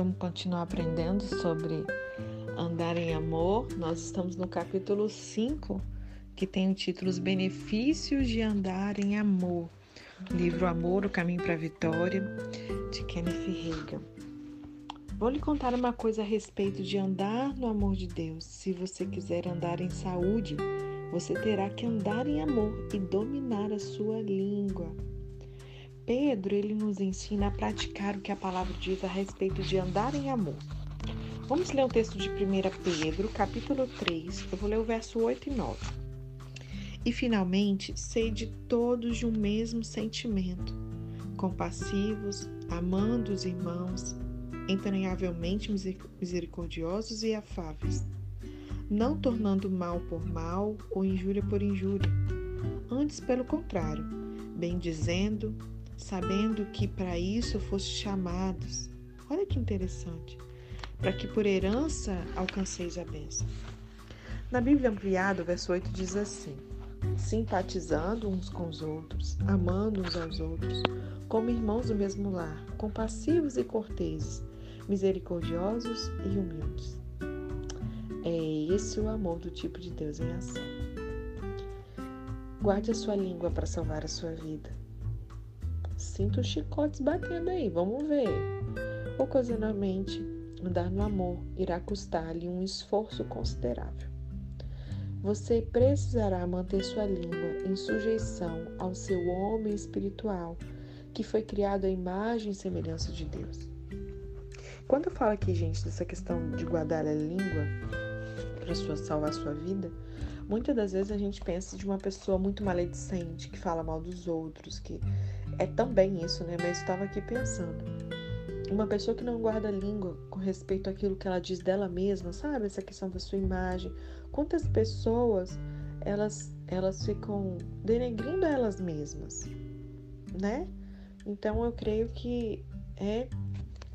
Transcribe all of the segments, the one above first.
vamos continuar aprendendo sobre andar em amor. Nós estamos no capítulo 5, que tem o título Os Benefícios de Andar em Amor. Livro Amor, o Caminho para a Vitória, de Kenneth Reagan. Vou lhe contar uma coisa a respeito de andar no amor de Deus. Se você quiser andar em saúde, você terá que andar em amor e dominar a sua língua. Pedro, ele nos ensina a praticar o que a palavra diz a respeito de andar em amor. Vamos ler o texto de 1 Pedro, capítulo 3. Eu vou ler o verso 8 e 9. E finalmente, sede todos de um mesmo sentimento, compassivos, amando os irmãos, entranhavelmente misericordiosos e afáveis, não tornando mal por mal ou injúria por injúria, antes pelo contrário, bem dizendo, sabendo que para isso foste chamados. Olha que interessante. Para que por herança alcanceis a bênção. Na Bíblia Ampliada, o verso 8 diz assim: simpatizando uns com os outros, amando uns aos outros, como irmãos do mesmo lar, compassivos e corteses, misericordiosos e humildes. É esse o amor do tipo de Deus em ação. Guarde a sua língua para salvar a sua vida. Sinta os chicotes batendo aí, vamos ver. Ocasionalmente, andar no amor irá custar-lhe um esforço considerável. Você precisará manter sua língua em sujeição ao seu homem espiritual, que foi criado à imagem e semelhança de Deus. Quando eu falo aqui, gente, dessa questão de guardar a língua para salvar a sua vida, muitas das vezes a gente pensa de uma pessoa muito maledicente, que fala mal dos outros, que é também isso, né? Mas estava aqui pensando. Uma pessoa que não guarda língua com respeito àquilo que ela diz dela mesma, sabe? Essa questão da sua imagem. Quantas pessoas elas elas ficam denegrindo elas mesmas, né? Então eu creio que é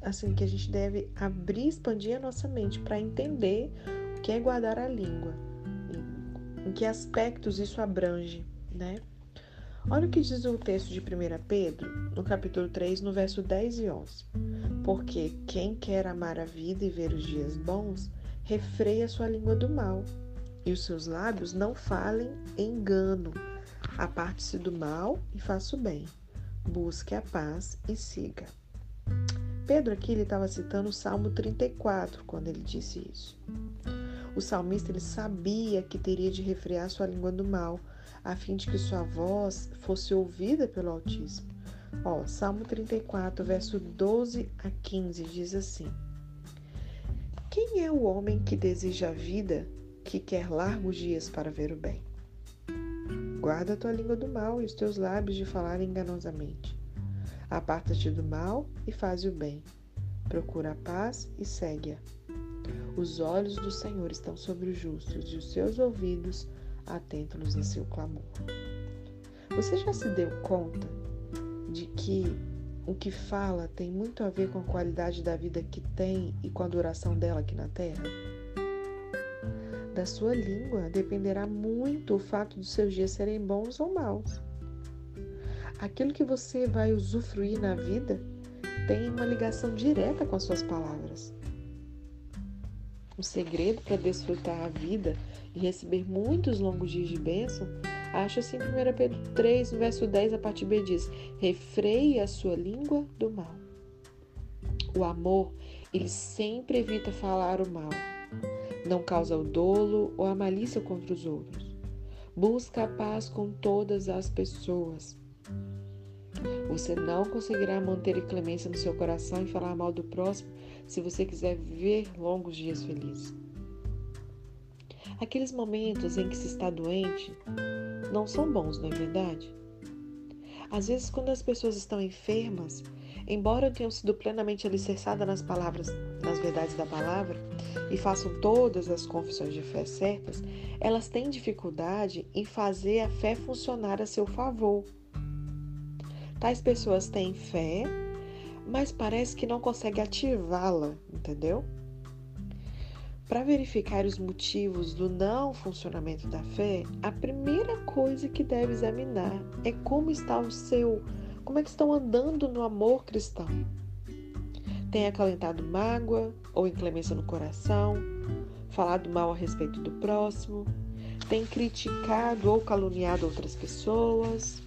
assim que a gente deve abrir, expandir a nossa mente para entender o que é guardar a língua, em que aspectos isso abrange, né? Olha o que diz o texto de 1 Pedro, no capítulo 3, no verso 10 e 11. Porque quem quer amar a vida e ver os dias bons, refreia sua língua do mal, e os seus lábios não falem engano. Aparte-se do mal e faça o bem. Busque a paz e siga. Pedro aqui ele estava citando o Salmo 34 quando ele disse isso. O salmista ele sabia que teria de refrear sua língua do mal, a fim de que sua voz fosse ouvida pelo Altíssimo. Ó, Salmo 34, verso 12 a 15 diz assim: Quem é o homem que deseja a vida, que quer largos dias para ver o bem? Guarda a tua língua do mal e os teus lábios de falar enganosamente. Aparta-te do mal e faz o bem. Procura a paz e segue-a. Os olhos do Senhor estão sobre os justos e os seus ouvidos atentos a seu clamor. Você já se deu conta de que o que fala tem muito a ver com a qualidade da vida que tem e com a duração dela aqui na Terra? Da sua língua dependerá muito o fato dos seus dias serem bons ou maus. Aquilo que você vai usufruir na vida tem uma ligação direta com as suas palavras. O segredo para desfrutar a vida e receber muitos longos dias de bênção, acha assim 1 Pedro 3, no verso 10, a parte B diz: refreie a sua língua do mal. O amor, ele sempre evita falar o mal, não causa o dolo ou a malícia contra os outros. Busca a paz com todas as pessoas. Você não conseguirá manter a clemência no seu coração e falar mal do próximo se você quiser viver longos dias felizes. Aqueles momentos em que se está doente não são bons, não é verdade? Às vezes, quando as pessoas estão enfermas, embora tenham sido plenamente alicerçadas nas palavras, nas verdades da palavra e façam todas as confissões de fé certas, elas têm dificuldade em fazer a fé funcionar a seu favor. Tais pessoas têm fé, mas parece que não consegue ativá-la, entendeu? Para verificar os motivos do não funcionamento da fé, a primeira coisa que deve examinar é como está o seu, como é que estão andando no amor cristão. tem acalentado mágoa ou inclemência no coração, falado mal a respeito do próximo, tem criticado ou caluniado outras pessoas.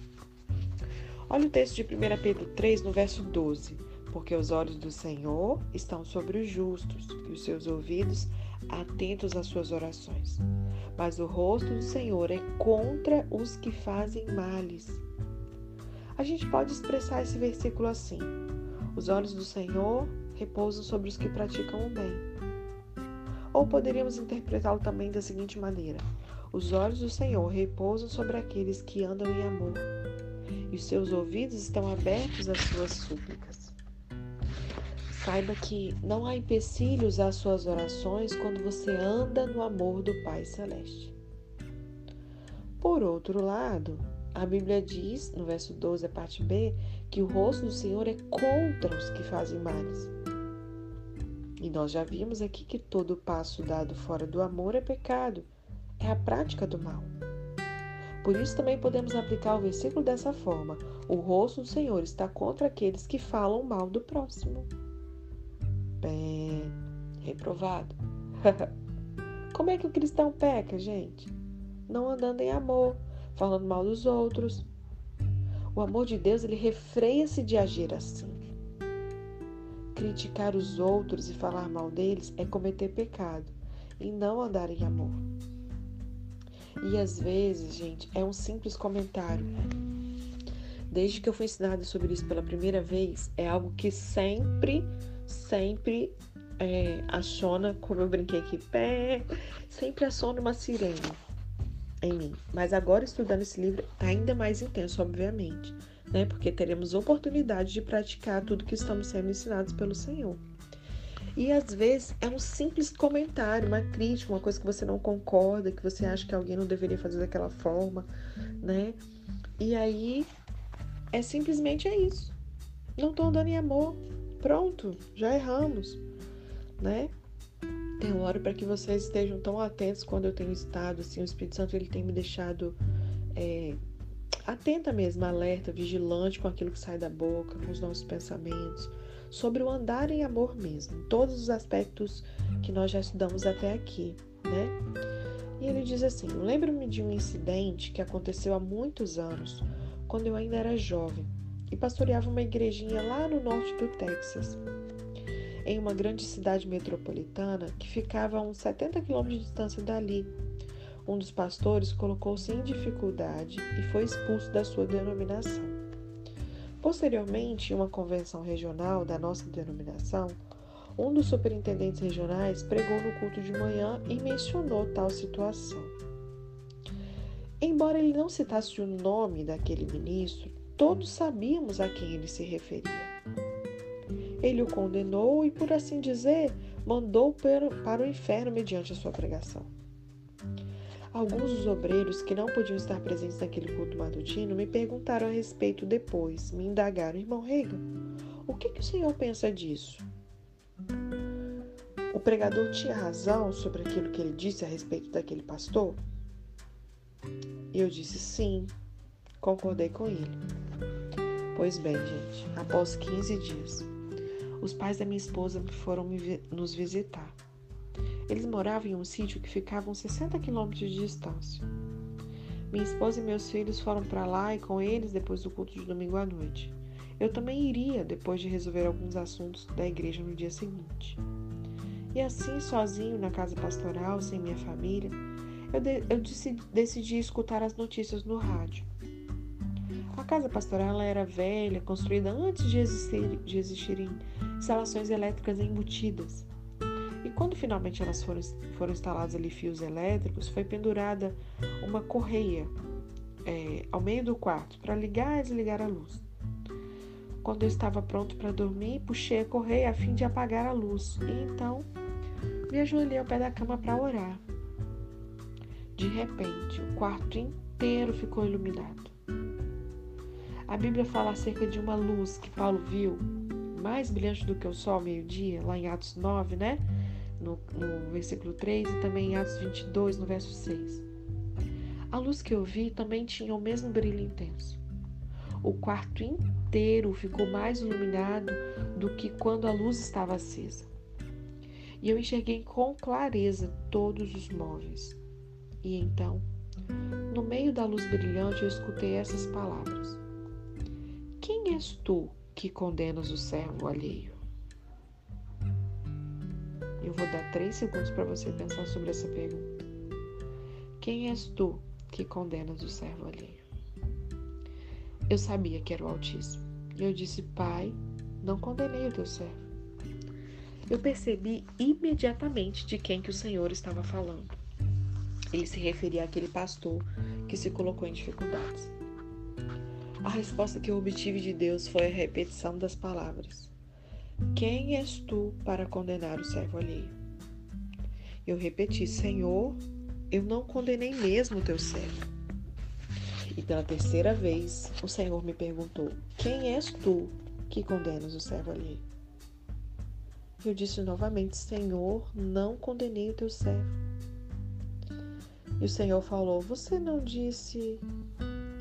Olha o texto de 1 Pedro 3, no verso 12. Porque os olhos do Senhor estão sobre os justos e os seus ouvidos atentos às suas orações. Mas o rosto do Senhor é contra os que fazem males. A gente pode expressar esse versículo assim: Os olhos do Senhor repousam sobre os que praticam o bem. Ou poderíamos interpretá-lo também da seguinte maneira: Os olhos do Senhor repousam sobre aqueles que andam em amor, e os seus ouvidos estão abertos às suas súplicas. Saiba que não há empecilhos às suas orações quando você anda no amor do Pai Celeste. Por outro lado, a Bíblia diz, no verso 12, a parte B, que o rosto do Senhor é contra os que fazem males. E nós já vimos aqui que todo passo dado fora do amor é pecado, é a prática do mal. Por isso também podemos aplicar o versículo dessa forma: o rosto do Senhor está contra aqueles que falam mal do próximo. Bem, reprovado. Como é que o cristão peca, gente? Não andando em amor, falando mal dos outros. O amor de Deus, ele refreia-se de agir assim. Criticar os outros e falar mal deles é cometer pecado e não andar em amor. E às vezes, gente, é um simples comentário. Desde que eu fui ensinada sobre isso pela primeira vez, é algo que sempre sempre é, como eu brinquei aqui, pé, sempre aciona uma sirene em mim. Mas agora, estudando esse livro, ainda mais intenso, obviamente, né? Porque teremos oportunidade de praticar tudo que estamos sendo ensinados pelo Senhor. E às vezes é um simples comentário, uma crítica, uma coisa que você não concorda, que você acha que alguém não deveria fazer daquela forma, né? E aí é simplesmente é isso. Não estou andando em amor, Pronto, já erramos, né? Eu oro para que vocês estejam tão atentos quando eu tenho estado, assim, o Espírito Santo ele tem me deixado é, atenta mesmo, alerta, vigilante com aquilo que sai da boca, com os nossos pensamentos, sobre o andar em amor mesmo, todos os aspectos que nós já estudamos até aqui, né? E ele diz assim: Lembro-me de um incidente que aconteceu há muitos anos, quando eu ainda era jovem e pastoreava uma igrejinha lá no norte do Texas, em uma grande cidade metropolitana que ficava a uns 70 quilômetros de distância dali. Um dos pastores colocou-se em dificuldade e foi expulso da sua denominação. Posteriormente, em uma convenção regional da nossa denominação, um dos superintendentes regionais pregou no culto de manhã e mencionou tal situação. Embora ele não citasse o nome daquele ministro, Todos sabíamos a quem ele se referia. Ele o condenou e, por assim dizer, mandou para o inferno mediante a sua pregação. Alguns dos obreiros que não podiam estar presentes naquele culto matutino me perguntaram a respeito depois, me indagaram, irmão Reagan, o que, que o senhor pensa disso? O pregador tinha razão sobre aquilo que ele disse a respeito daquele pastor? Eu disse sim, concordei com ele. Pois bem, gente, após 15 dias, os pais da minha esposa foram nos visitar. Eles moravam em um sítio que ficava a uns 60 quilômetros de distância. Minha esposa e meus filhos foram para lá e com eles depois do culto de domingo à noite. Eu também iria depois de resolver alguns assuntos da igreja no dia seguinte. E assim, sozinho na casa pastoral, sem minha família, eu, de eu decidi, decidi escutar as notícias no rádio. A casa pastoral era velha, construída antes de, existir, de existirem instalações elétricas embutidas. E quando finalmente elas foram, foram instalados ali fios elétricos, foi pendurada uma correia é, ao meio do quarto para ligar e desligar a luz. Quando eu estava pronto para dormir, puxei a correia a fim de apagar a luz e então me ajoelhei ao pé da cama para orar. De repente, o quarto inteiro ficou iluminado. A Bíblia fala acerca de uma luz que Paulo viu, mais brilhante do que o sol ao meio-dia, lá em Atos 9, né? No, no versículo 3 e também em Atos 22, no verso 6. A luz que eu vi também tinha o mesmo brilho intenso. O quarto inteiro ficou mais iluminado do que quando a luz estava acesa. E eu enxerguei com clareza todos os móveis. E então, no meio da luz brilhante, eu escutei essas palavras: Quem és tu que condenas o servo alheio? Eu vou dar três segundos para você pensar sobre essa pergunta. Quem és tu que condenas o servo alheio? Eu sabia que era o Altíssimo. E eu disse, Pai, não condenei o teu servo. Eu percebi imediatamente de quem que o Senhor estava falando. Ele se referia àquele pastor que se colocou em dificuldades. A resposta que eu obtive de Deus foi a repetição das palavras: Quem és tu para condenar o servo alheio? Eu repeti: Senhor, eu não condenei mesmo o teu servo. E pela terceira vez, o Senhor me perguntou: Quem és tu que condenas o servo alheio? Eu disse novamente: Senhor, não condenei o teu servo. E o Senhor falou: Você não disse.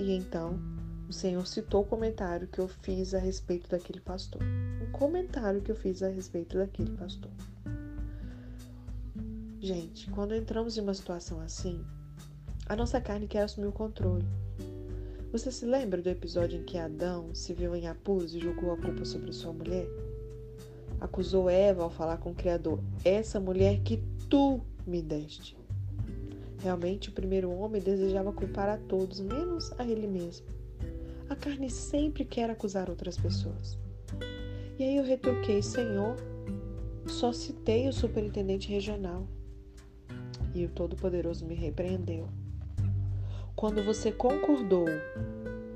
E então o Senhor citou o comentário que eu fiz a respeito daquele pastor. Um comentário que eu fiz a respeito daquele pastor. Gente, quando entramos em uma situação assim, a nossa carne quer assumir o controle. Você se lembra do episódio em que Adão se viu em apuros e jogou a culpa sobre sua mulher? Acusou Eva ao falar com o Criador: Essa mulher que tu me deste. Realmente, o primeiro homem desejava culpar a todos, menos a ele mesmo. A carne sempre quer acusar outras pessoas. E aí eu retruquei: Senhor, só citei o superintendente regional. E o Todo-Poderoso me repreendeu. Quando você concordou,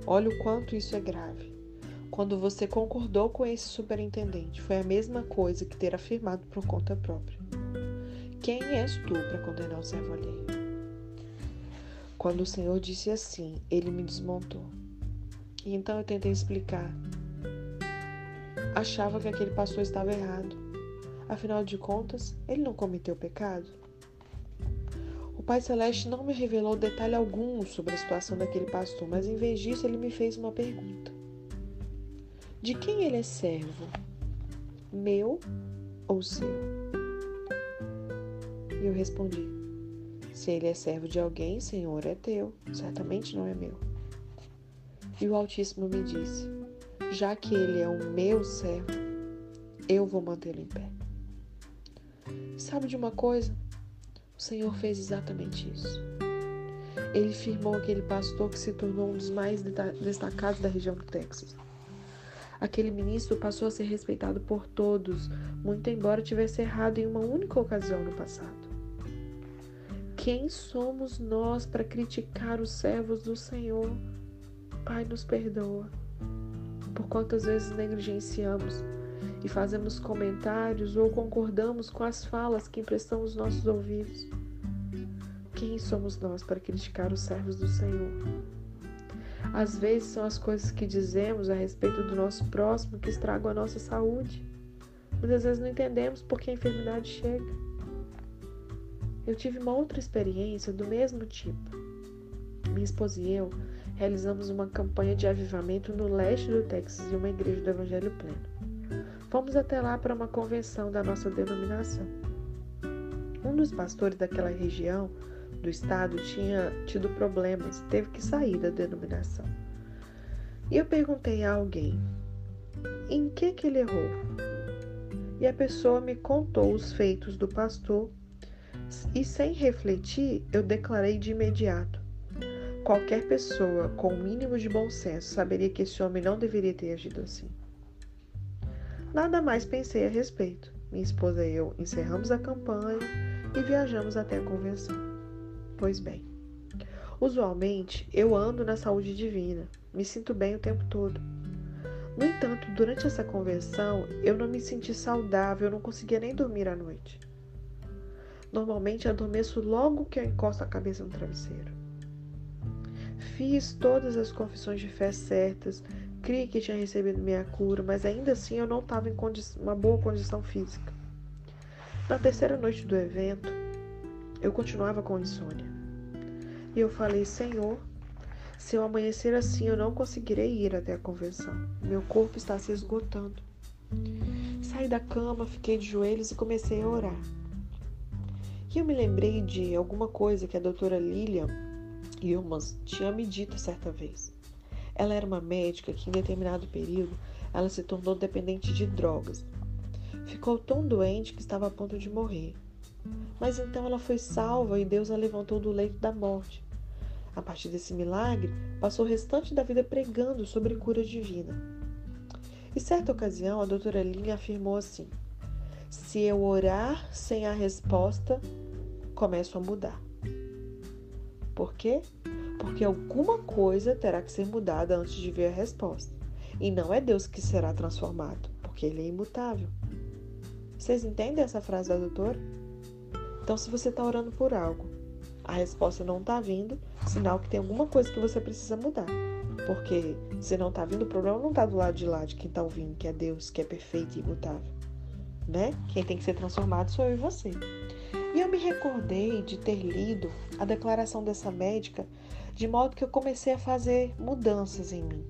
olha o quanto isso é grave. Quando você concordou com esse superintendente, foi a mesma coisa que ter afirmado por conta própria. Quem és tu para condenar o servo alheio? Quando o Senhor disse assim, ele me desmontou. E então eu tentei explicar. Achava que aquele pastor estava errado. Afinal de contas, ele não cometeu pecado. O Pai Celeste não me revelou detalhe algum sobre a situação daquele pastor, mas em vez disso ele me fez uma pergunta: De quem ele é servo? Meu ou seu? E eu respondi: Se ele é servo de alguém, Senhor, é teu, certamente não é meu. E o Altíssimo me disse: Já que ele é o meu servo, eu vou mantê-lo em pé. Sabe de uma coisa? O Senhor fez exatamente isso. Ele firmou aquele pastor que se tornou um dos mais destacados da região do Texas. Aquele ministro passou a ser respeitado por todos, muito embora tivesse errado em uma única ocasião no passado. Quem somos nós para criticar os servos do Senhor? Pai, nos perdoa. Por quantas vezes negligenciamos e fazemos comentários ou concordamos com as falas que emprestamos nossos ouvidos. Quem somos nós para criticar os servos do Senhor? Às vezes são as coisas que dizemos a respeito do nosso próximo que estragam a nossa saúde. Muitas vezes não entendemos por que a enfermidade chega. Eu tive uma outra experiência do mesmo tipo. Minha esposa e eu realizamos uma campanha de avivamento no leste do Texas em uma igreja do Evangelho Pleno. Fomos até lá para uma convenção da nossa denominação. Um dos pastores daquela região do estado tinha tido problemas, teve que sair da denominação. E eu perguntei a alguém: em que que ele errou? E a pessoa me contou os feitos do pastor e sem refletir, eu declarei de imediato: qualquer pessoa com o mínimo de bom senso saberia que esse homem não deveria ter agido assim. Nada mais pensei a respeito. Minha esposa e eu encerramos a campanha e viajamos até a convenção. Pois bem, usualmente eu ando na saúde divina, me sinto bem o tempo todo. No entanto, durante essa convenção, eu não me senti saudável, eu não conseguia nem dormir à noite. Normalmente adormeço logo que eu encosto a cabeça no travesseiro. Fiz todas as confissões de fé certas, Criei que tinha recebido minha cura, mas ainda assim eu não estava em uma boa condição física. Na terceira noite do evento, eu continuava com insônia. E eu falei: Senhor, Se eu amanhecer assim, eu não conseguirei ir até a convenção. Meu corpo está se esgotando. Saí da cama, fiquei de joelhos e comecei a orar. E eu me lembrei de alguma coisa que a doutora Lilian Ilmans tinha me dito certa vez. Ela era uma médica que, em determinado período, ela se tornou dependente de drogas. Ficou tão doente que estava a ponto de morrer. Mas então ela foi salva e Deus a levantou do leito da morte. A partir desse milagre, passou o restante da vida pregando sobre cura divina. E certa ocasião, a doutora Linha afirmou assim: Se eu orar sem a resposta, começo a mudar. Por quê? Porque alguma coisa terá que ser mudada antes de ver a resposta. E não é Deus que será transformado, porque Ele é imutável. Vocês entendem essa frase da doutora? Então, se você está orando por algo, a resposta não está vindo, sinal que tem alguma coisa que você precisa mudar. Porque se não está vindo, o problema não está do lado de lá de quem está ouvindo, que é Deus, que é perfeito e imutável. Né? Quem tem que ser transformado sou eu e você. E eu me recordei de ter lido a declaração dessa médica, de modo que eu comecei a fazer mudanças em mim.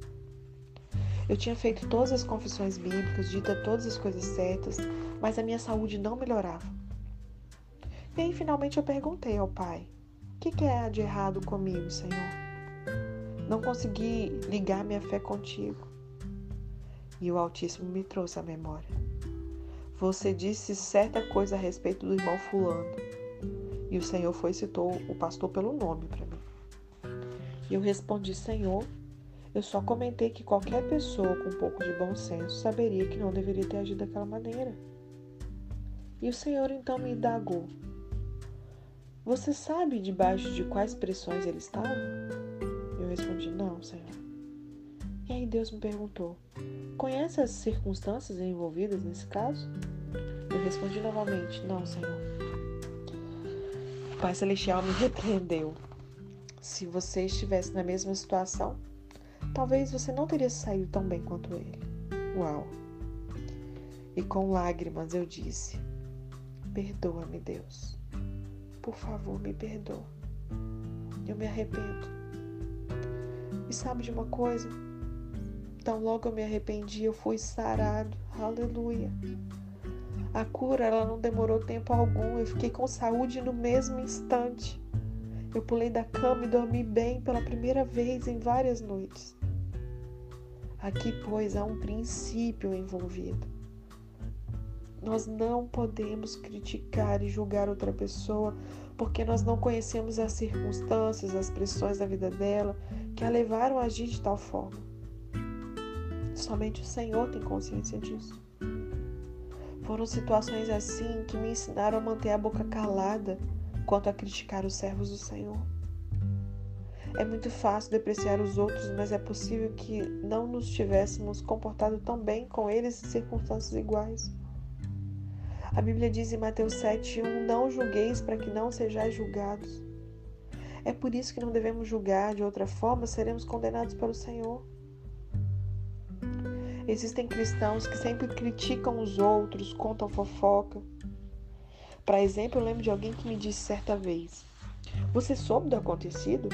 Eu tinha feito todas as confissões bíblicas, dita todas as coisas certas, mas a minha saúde não melhorava. E aí finalmente eu perguntei ao Pai: O que, que é de errado comigo, Senhor? Não consegui ligar minha fé contigo. E o Altíssimo me trouxe à memória. Você disse certa coisa a respeito do irmão Fulano. E o Senhor foi e citou o pastor pelo nome para mim. E eu respondi: Senhor, eu só comentei que qualquer pessoa com um pouco de bom senso saberia que não deveria ter agido daquela maneira. E o Senhor então me indagou: Você sabe debaixo de quais pressões ele estava? Eu respondi: Não, Senhor. E aí Deus me perguntou: Conhece as circunstâncias envolvidas nesse caso? Eu respondi novamente: Não, Senhor. O Pai Celestial me repreendeu. Se você estivesse na mesma situação, talvez você não teria saído tão bem quanto ele. Uau! E com lágrimas eu disse: Perdoa-me, Deus. Por favor, me perdoa. Eu me arrependo. E sabe de uma coisa? Tão logo eu me arrependi, eu fui sarado. Aleluia. A cura, ela não demorou tempo algum. Eu fiquei com saúde no mesmo instante. Eu pulei da cama e dormi bem pela primeira vez em várias noites. Aqui, pois, há um princípio envolvido. Nós não podemos criticar e julgar outra pessoa porque nós não conhecemos as circunstâncias, as pressões da vida dela que a levaram a agir de tal forma. Somente o Senhor tem consciência disso. Foram situações assim que me ensinaram a manter a boca calada quanto a criticar os servos do Senhor. É muito fácil depreciar os outros, mas é possível que não nos tivéssemos comportado tão bem com eles em circunstâncias iguais. A Bíblia diz em Mateus 7,1: Não julgueis para que não sejais julgados. É por isso que não devemos julgar, de outra forma seremos condenados pelo Senhor. Existem cristãos que sempre criticam os outros, contam fofoca. Para exemplo, eu lembro de alguém que me disse certa vez: Você soube do acontecido?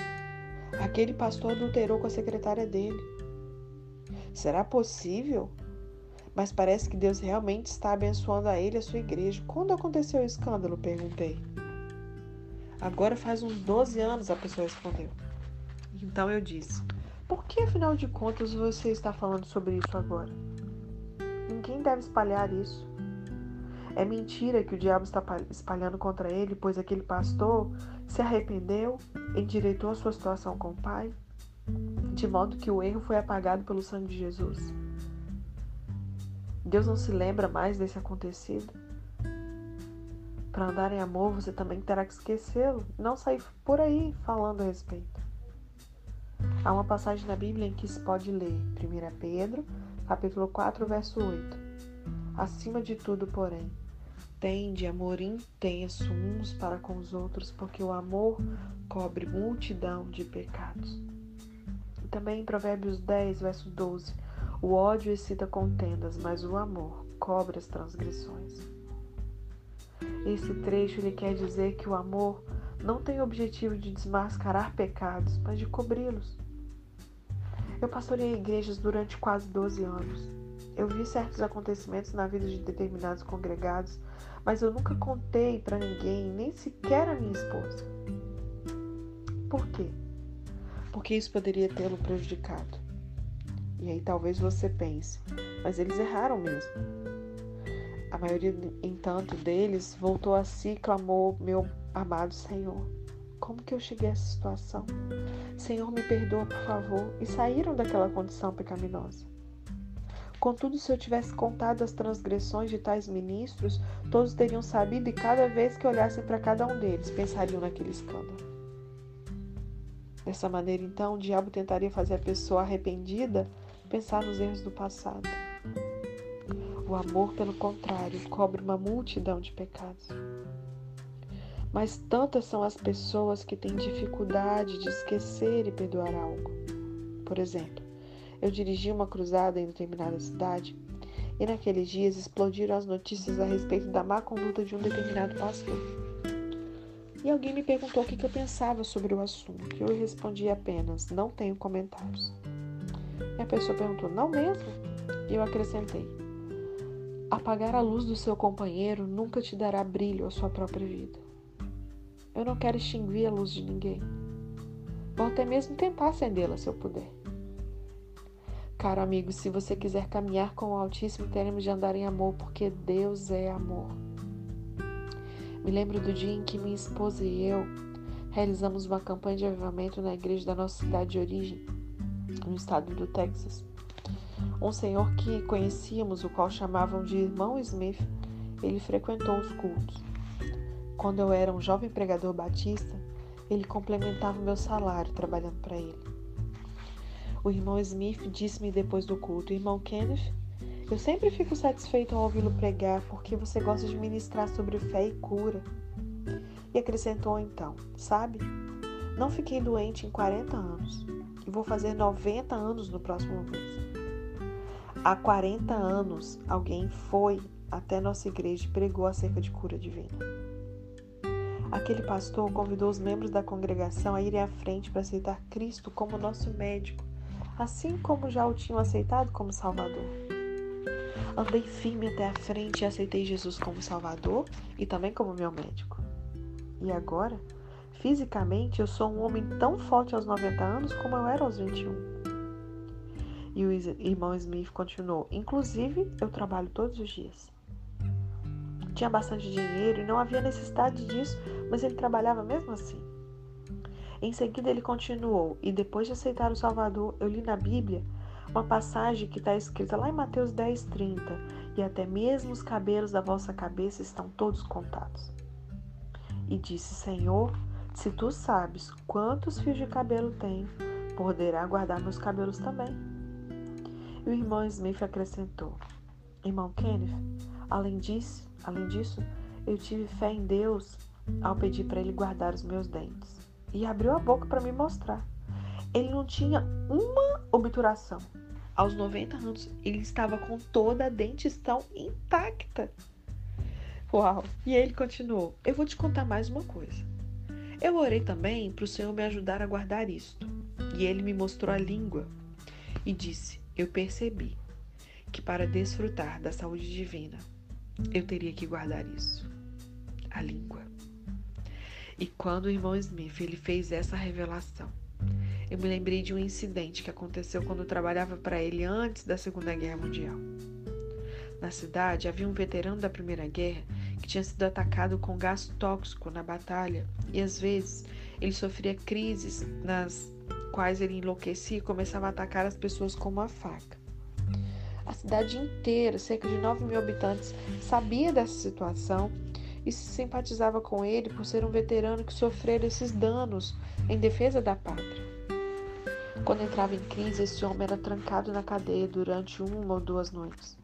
Aquele pastor adulterou com a secretária dele. Será possível? Mas parece que Deus realmente está abençoando a ele e a sua igreja. Quando aconteceu o escândalo? Perguntei. Agora faz uns 12 anos, a pessoa respondeu. Então eu disse: que, afinal de contas, você está falando sobre isso agora? Ninguém deve espalhar isso. É mentira que o diabo está espalhando contra ele, pois aquele pastor se arrependeu, endireitou a sua situação com o Pai, de modo que o erro foi apagado pelo sangue de Jesus. Deus não se lembra mais desse acontecido. Para andar em amor, você também terá que esquecê-lo, não sair por aí falando a respeito. Há uma passagem na Bíblia em que se pode ler 1 Pedro, capítulo 4, verso 8. Acima de tudo, porém, Tende amor intenso uns para com os outros, porque o amor cobre multidão de pecados. E também em Provérbios 10, verso 12: O ódio excita contendas, mas o amor cobre as transgressões. Esse trecho ele quer dizer que o amor não tem o objetivo de desmascarar pecados, mas de cobri-los. Eu pastorei igrejas durante quase 12 anos. Eu vi certos acontecimentos na vida de determinados congregados, mas eu nunca contei para ninguém, nem sequer a minha esposa. Por quê? Porque isso poderia tê-lo prejudicado. E aí talvez você pense, mas eles erraram mesmo. A maioria, entanto, deles voltou a si e clamou: Meu amado Senhor, como que eu cheguei a essa situação? Senhor, me perdoa, por favor. E saíram daquela condição pecaminosa. Contudo, se eu tivesse contado as transgressões de tais ministros, todos teriam sabido e cada vez que olhassem para cada um deles, pensariam naquele escândalo. Dessa maneira, então, o diabo tentaria fazer a pessoa arrependida pensar nos erros do passado. O amor, pelo contrário, cobre uma multidão de pecados. Mas tantas são as pessoas que têm dificuldade de esquecer e perdoar algo. Por exemplo, eu dirigi uma cruzada em determinada cidade e naqueles dias explodiram as notícias a respeito da má conduta de um determinado pastor. E alguém me perguntou o que eu pensava sobre o assunto. E eu respondi apenas: não tenho comentários. E a pessoa perguntou: não mesmo? E eu acrescentei: apagar a luz do seu companheiro nunca te dará brilho à sua própria vida. Eu não quero extinguir a luz de ninguém. Vou até mesmo tentar acendê-la se eu puder. Caro amigo, se você quiser caminhar com o Altíssimo, teremos de andar em amor, porque Deus é amor. Me lembro do dia em que minha esposa e eu realizamos uma campanha de avivamento na igreja da nossa cidade de origem, no estado do Texas. Um senhor que conhecíamos, o qual chamavam de Irmão Smith, ele frequentou os cultos. Quando eu era um jovem pregador batista, ele complementava o meu salário trabalhando para ele. O irmão Smith disse-me depois do culto: Irmão Kenneth, eu sempre fico satisfeito ao ouvi-lo pregar porque você gosta de ministrar sobre fé e cura. E acrescentou então: Sabe, não fiquei doente em 40 anos e vou fazer 90 anos no próximo mês. Há 40 anos, alguém foi até nossa igreja e pregou acerca de cura divina. Aquele pastor convidou os membros da congregação a irem à frente para aceitar Cristo como nosso médico, assim como já o tinham aceitado como Salvador. Andei firme até a frente e aceitei Jesus como Salvador e também como meu médico. E agora, fisicamente, eu sou um homem tão forte aos 90 anos como eu era aos 21. E o irmão Smith continuou: Inclusive, eu trabalho todos os dias. Tinha bastante dinheiro e não havia necessidade disso, mas ele trabalhava mesmo assim. Em seguida, ele continuou: E depois de aceitar o Salvador, eu li na Bíblia uma passagem que está escrita lá em Mateus 10, 30, e até mesmo os cabelos da vossa cabeça estão todos contados. E disse: Senhor, se tu sabes quantos fios de cabelo tenho, poderá guardar meus cabelos também. E o irmão Smith acrescentou: Irmão Kenneth, além disso, Além disso, eu tive fé em Deus ao pedir para ele guardar os meus dentes. E abriu a boca para me mostrar. Ele não tinha uma obturação. Aos 90 anos, ele estava com toda a dentição intacta. Uau! E ele continuou: Eu vou te contar mais uma coisa. Eu orei também para o Senhor me ajudar a guardar isto. E ele me mostrou a língua e disse: Eu percebi que para desfrutar da saúde divina, eu teria que guardar isso. A língua. E quando o irmão Smith ele fez essa revelação, eu me lembrei de um incidente que aconteceu quando eu trabalhava para ele antes da Segunda Guerra Mundial. Na cidade havia um veterano da Primeira Guerra que tinha sido atacado com gás tóxico na batalha e às vezes ele sofria crises nas quais ele enlouquecia e começava a atacar as pessoas com uma faca. A cidade inteira, cerca de 9 mil habitantes, sabia dessa situação e se simpatizava com ele por ser um veterano que sofrera esses danos em defesa da pátria. Quando entrava em crise, esse homem era trancado na cadeia durante uma ou duas noites.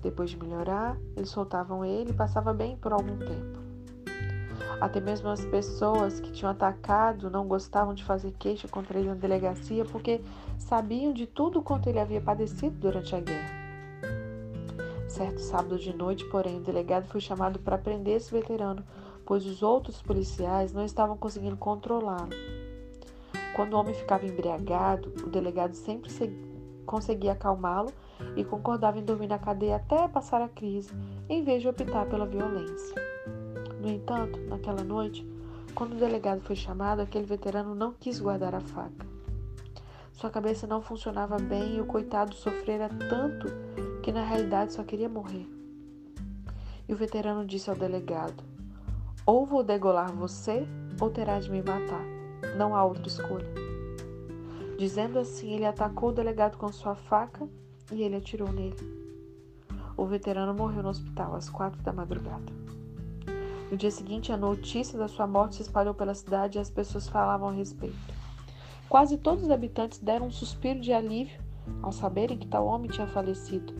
Depois de melhorar, eles soltavam ele e passava bem por algum tempo. Até mesmo as pessoas que tinham atacado não gostavam de fazer queixa contra ele na delegacia porque sabiam de tudo quanto ele havia padecido durante a guerra. Certo sábado de noite, porém, o delegado foi chamado para prender esse veterano, pois os outros policiais não estavam conseguindo controlá-lo. Quando o homem ficava embriagado, o delegado sempre conseguia acalmá-lo e concordava em dormir na cadeia até passar a crise, em vez de optar pela violência. No entanto, naquela noite, quando o delegado foi chamado, aquele veterano não quis guardar a faca. Sua cabeça não funcionava bem e o coitado sofrera tanto que na realidade só queria morrer. E o veterano disse ao delegado: Ou vou degolar você, ou terá de me matar. Não há outra escolha. Dizendo assim, ele atacou o delegado com sua faca e ele atirou nele. O veterano morreu no hospital às quatro da madrugada. No dia seguinte, a notícia da sua morte se espalhou pela cidade e as pessoas falavam a respeito. Quase todos os habitantes deram um suspiro de alívio ao saberem que tal homem tinha falecido.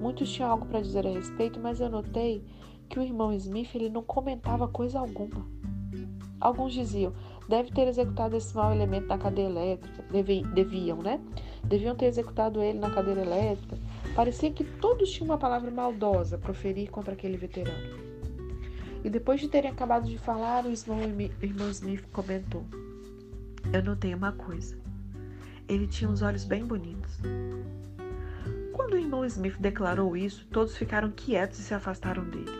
Muitos tinham algo para dizer a respeito, mas eu notei que o irmão Smith ele não comentava coisa alguma. Alguns diziam, deve ter executado esse mau elemento na cadeia elétrica. Deve, deviam, né? Deviam ter executado ele na cadeira elétrica. Parecia que todos tinham uma palavra maldosa a proferir contra aquele veterano. E depois de terem acabado de falar, o irmão Smith comentou: Eu notei uma coisa. Ele tinha os olhos bem bonitos. Quando o irmão Smith declarou isso, todos ficaram quietos e se afastaram dele.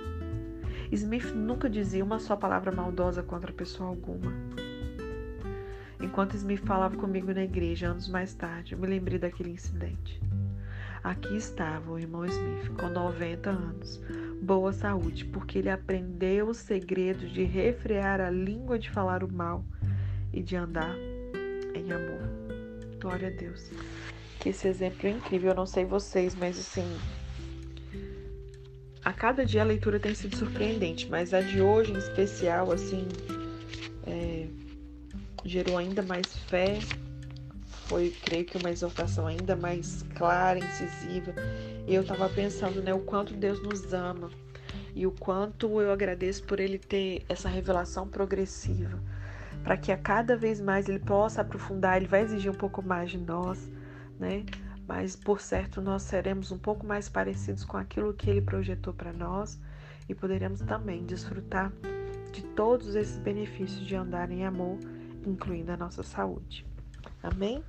Smith nunca dizia uma só palavra maldosa contra pessoa alguma. Enquanto Smith falava comigo na igreja anos mais tarde, eu me lembrei daquele incidente. Aqui estava o irmão Smith, com 90 anos, boa saúde, porque ele aprendeu os segredos de refrear a língua de falar o mal e de andar em amor. Glória a Deus. Que esse exemplo é incrível. Eu não sei vocês, mas assim. A cada dia a leitura tem sido surpreendente, mas a de hoje em especial, assim, é, gerou ainda mais fé. Foi, creio que, uma exortação ainda mais clara, incisiva eu estava pensando, né, o quanto Deus nos ama e o quanto eu agradeço por Ele ter essa revelação progressiva, para que a cada vez mais Ele possa aprofundar. Ele vai exigir um pouco mais de nós, né? Mas por certo nós seremos um pouco mais parecidos com aquilo que Ele projetou para nós e poderemos também desfrutar de todos esses benefícios de andar em amor, incluindo a nossa saúde. Amém?